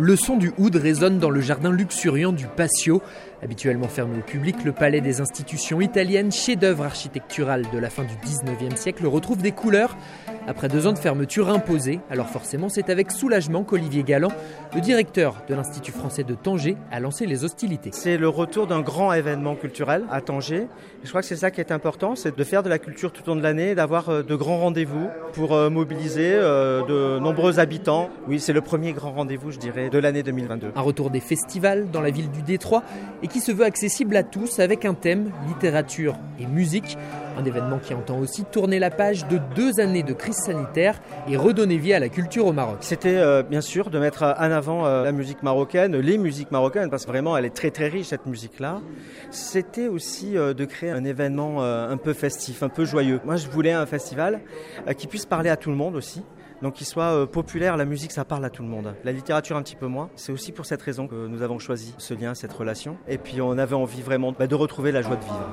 Le son du oud résonne dans le jardin luxuriant du Patio. Habituellement fermé au public, le palais des institutions italiennes, chef-d'œuvre architectural de la fin du 19e siècle, retrouve des couleurs après deux ans de fermeture imposée. Alors forcément, c'est avec soulagement qu'Olivier Galland, le directeur de l'Institut français de Tanger, a lancé les hostilités. C'est le retour d'un grand événement culturel à Tanger. Je crois que c'est ça qui est important, c'est de faire de la culture tout au long de l'année, d'avoir euh, de grands rendez-vous pour euh, mobiliser euh, de nombreux habitants. Oui, c'est le premier grand rendez-vous, je dirais, de l'année 2022. Un retour des festivals dans la ville du Détroit et qui se veut accessible à tous avec un thème littérature et musique. Un événement qui entend aussi tourner la page de deux années de crise sanitaire et redonner vie à la culture au Maroc. C'était euh, bien sûr de mettre en avant euh, la musique marocaine, les musiques marocaines, parce que vraiment elle est très très riche cette musique-là. C'était aussi euh, de créer un événement un peu festif, un peu joyeux. Moi je voulais un festival qui puisse parler à tout le monde aussi. Donc qu'il soit populaire, la musique ça parle à tout le monde. La littérature un petit peu moins. C'est aussi pour cette raison que nous avons choisi ce lien, cette relation. Et puis on avait envie vraiment bah, de retrouver la joie de vivre.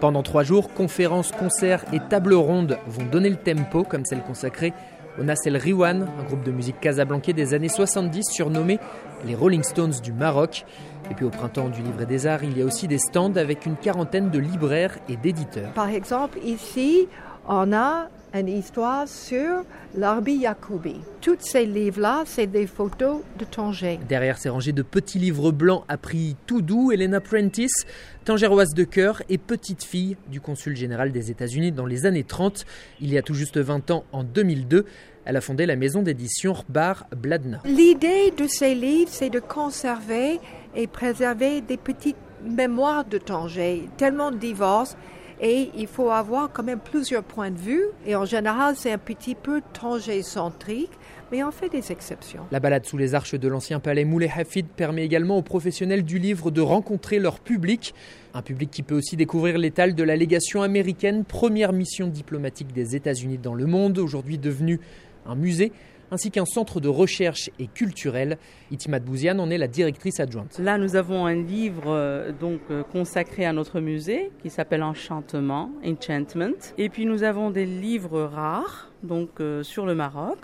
Pendant trois jours, conférences, concerts et tables rondes vont donner le tempo, comme celle consacrée au Nassel Riwan, un groupe de musique casablancais des années 70 surnommé les Rolling Stones du Maroc. Et puis au printemps du Livre des Arts, il y a aussi des stands avec une quarantaine de libraires et d'éditeurs. Par exemple, ici, on a une histoire sur l'Arbi Yacoubi. Tous ces livres-là, c'est des photos de Tanger. Derrière ces rangées de petits livres blancs a pris tout doux Elena Prentice, tangéroise de cœur et petite fille du consul général des États-Unis dans les années 30. Il y a tout juste 20 ans, en 2002, elle a fondé la maison d'édition Bar Bladna. L'idée de ces livres, c'est de conserver et préserver des petites mémoires de Tanger, tellement diverses et il faut avoir quand même plusieurs points de vue. Et en général, c'est un petit peu tangé-centrique, mais on fait des exceptions. La balade sous les arches de l'ancien palais Moulay Hafid permet également aux professionnels du livre de rencontrer leur public. Un public qui peut aussi découvrir l'étal de la légation américaine, première mission diplomatique des États-Unis dans le monde, aujourd'hui devenue un musée ainsi qu'un centre de recherche et culturel. Itimat Bouziane en est la directrice adjointe. Là, nous avons un livre euh, donc euh, consacré à notre musée qui s'appelle Enchantement, Enchantment. Et puis nous avons des livres rares donc euh, sur le Maroc.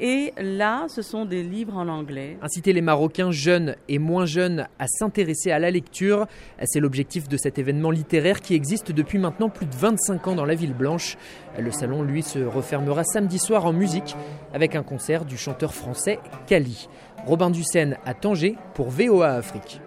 Et là, ce sont des livres en anglais. Inciter les Marocains jeunes et moins jeunes à s'intéresser à la lecture, c'est l'objectif de cet événement littéraire qui existe depuis maintenant plus de 25 ans dans la ville blanche. Le salon, lui, se refermera samedi soir en musique avec un concert du chanteur français Kali. Robin Dussène à Tanger pour VOA Afrique.